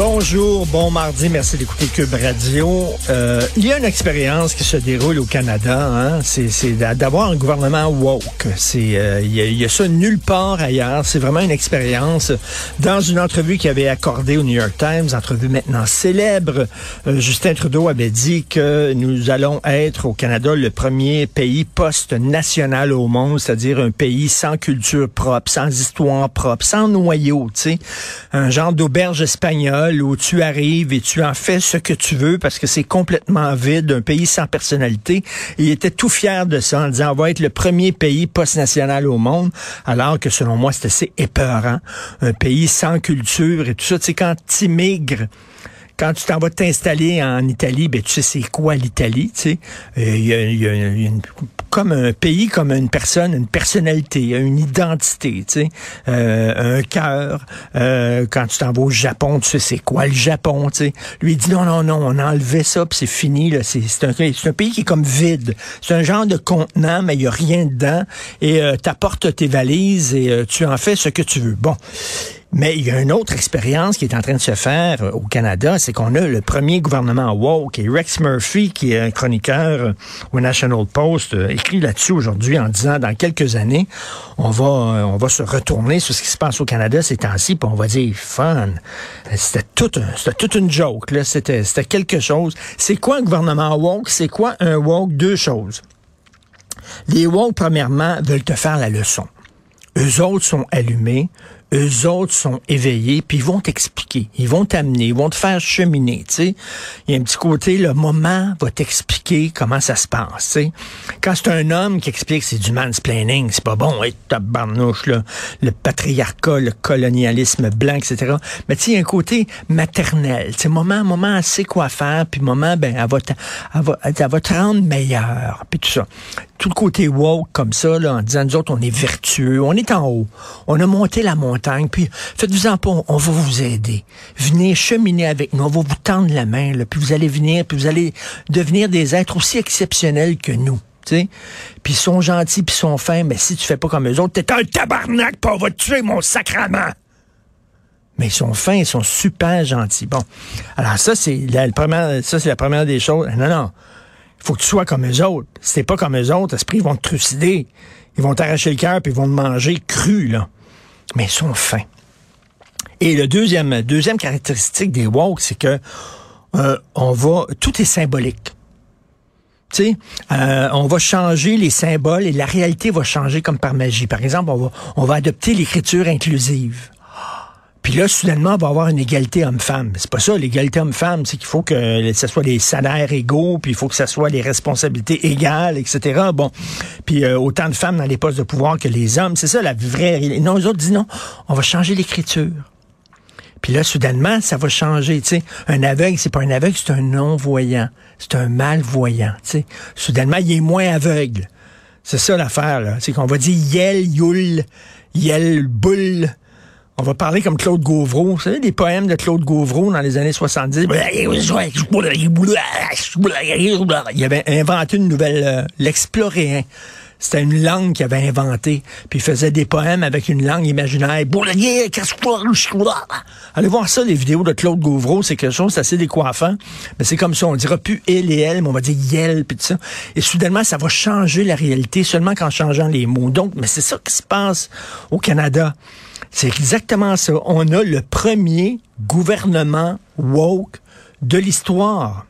Bonjour, bon mardi, merci d'écouter Cube Radio. Euh, il y a une expérience qui se déroule au Canada, hein, c'est d'avoir un gouvernement woke. C'est euh, il, y a, ça nulle part ailleurs. C'est vraiment une expérience. Dans une entrevue qu'il avait accordée au New York Times, entrevue maintenant célèbre, euh, Justin Trudeau avait dit que nous allons être au Canada le premier pays post-national au monde, c'est-à-dire un pays sans culture propre, sans histoire propre, sans noyau, tu sais, un genre d'auberge espagnole où tu arrives et tu en fais ce que tu veux parce que c'est complètement vide, un pays sans personnalité. il était tout fier de ça en disant on va être le premier pays post-national au monde, alors que selon moi, c'est assez épeurant. Un pays sans culture et tout ça. Tu sais, quand tu immigres, quand tu t'en vas t'installer en Italie, ben tu sais c'est quoi l'Italie, tu sais. Euh, il y, a, une, comme un pays, comme une personne, une personnalité, une identité, tu sais, euh, un cœur. Euh, quand tu t'en vas au Japon, tu sais c'est quoi le Japon, tu sais. Lui il dit non non non, on a enlevé ça puis c'est fini là. C'est un, un pays qui est comme vide. C'est un genre de contenant mais il y a rien dedans et euh, t'apportes tes valises et tu en fais ce que tu veux. Bon. Mais il y a une autre expérience qui est en train de se faire euh, au Canada, c'est qu'on a le premier gouvernement woke. Et Rex Murphy, qui est un chroniqueur euh, au National Post, euh, écrit là-dessus aujourd'hui en disant dans quelques années, on va on va se retourner sur ce qui se passe au Canada ces temps-ci, puis on va dire fun. C'était toute c'était une joke là, c'était c'était quelque chose. C'est quoi un gouvernement woke? C'est quoi un woke? Deux choses. Les woke premièrement veulent te faire la leçon. Eux autres sont allumés eux autres sont éveillés, puis ils vont t'expliquer, ils vont t'amener, ils vont te faire cheminer, tu sais. Il y a un petit côté, le moment va t'expliquer comment ça se passe, tu sais. Quand c'est un homme qui explique, c'est du mansplaining, c'est pas bon, hey, tabarnouche, là, le patriarcat, le colonialisme blanc, etc. Mais tu sais, il y a un côté maternel, tu sais, moment, moment, elle sait quoi faire, puis moment, ben, elle va, elle elle va te rendre meilleur, puis tout ça tout le côté woke comme ça, là, en disant, nous autres, on est vertueux, on est en haut, on a monté la montagne, puis faites-vous en pas, on va vous aider. Venez cheminer avec nous, on va vous tendre la main, puis vous allez venir, puis vous allez devenir des êtres aussi exceptionnels que nous. Puis ils sont gentils, puis ils sont fins, mais si tu fais pas comme eux autres, t'es un tabarnak, pas on va te tuer, mon sacrement! mais ils sont fins, ils sont super gentils. Bon, alors ça c'est la, première, ça c'est la première des choses. Non, non, il faut que tu sois comme eux autres. Si t'es pas comme eux autres, esprit, ils vont te trucider. Ils vont t'arracher le cœur puis ils vont te manger cru, là. Mais ils sont fins. Et le deuxième, deuxième caractéristique des woke, c'est que euh, on va, tout est symbolique. Tu sais, euh, on va changer les symboles et la réalité va changer comme par magie. Par exemple, on va, on va adopter l'écriture inclusive. Puis là, soudainement, on va avoir une égalité homme-femme. C'est pas ça, l'égalité homme-femme, c'est qu'il faut que ce soit les salaires égaux, puis il faut que ce soit les responsabilités égales, etc. Bon, puis euh, autant de femmes dans les postes de pouvoir que les hommes, c'est ça la vraie... Non, les autres disent non, on va changer l'écriture. Puis là, soudainement, ça va changer. Sais, un aveugle, c'est pas un aveugle, c'est un non-voyant. C'est un malvoyant. Sais, soudainement, il est moins aveugle. C'est ça l'affaire. là. C'est qu'on va dire yel, yul, yel, boule. On va parler comme Claude Gauvreau. Vous savez, des poèmes de Claude Gauvreau dans les années 70. Il avait inventé une nouvelle, euh, l'exploréen. C'était une langue qu'il avait inventée. Puis il faisait des poèmes avec une langue imaginaire. Allez voir ça, les vidéos de Claude Gauvreau. C'est quelque chose d'assez décoiffant. Mais c'est comme ça. On dira plus il et elle, mais on va dire yel, puis tout ça. Et soudainement, ça va changer la réalité seulement qu'en changeant les mots. Donc, mais c'est ça qui se passe au Canada. C'est exactement ça. On a le premier gouvernement woke de l'histoire.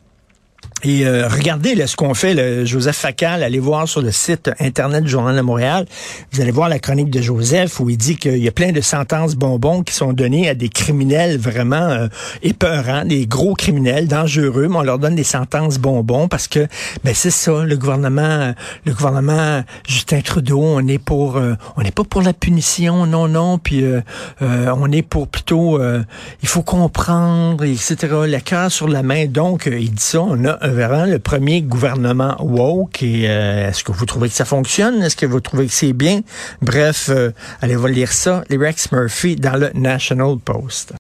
Et euh, regardez là, ce qu'on fait, Joseph Facal, allez voir sur le site Internet du Journal de Montréal, vous allez voir la chronique de Joseph où il dit qu'il y a plein de sentences bonbons qui sont données à des criminels vraiment euh, épeurants, des gros criminels dangereux, mais on leur donne des sentences bonbons parce que ben c'est ça, le gouvernement, le gouvernement Justin Trudeau, on est pour, euh, on n'est pas pour la punition, non, non, puis euh, on est pour plutôt, il faut comprendre, etc. La cœur sur la main, donc il dit ça, on a le premier gouvernement woke. Et est-ce que vous trouvez que ça fonctionne? Est-ce que vous trouvez que c'est bien? Bref, allez, vous lire ça? Les Rex Murphy dans le National Post.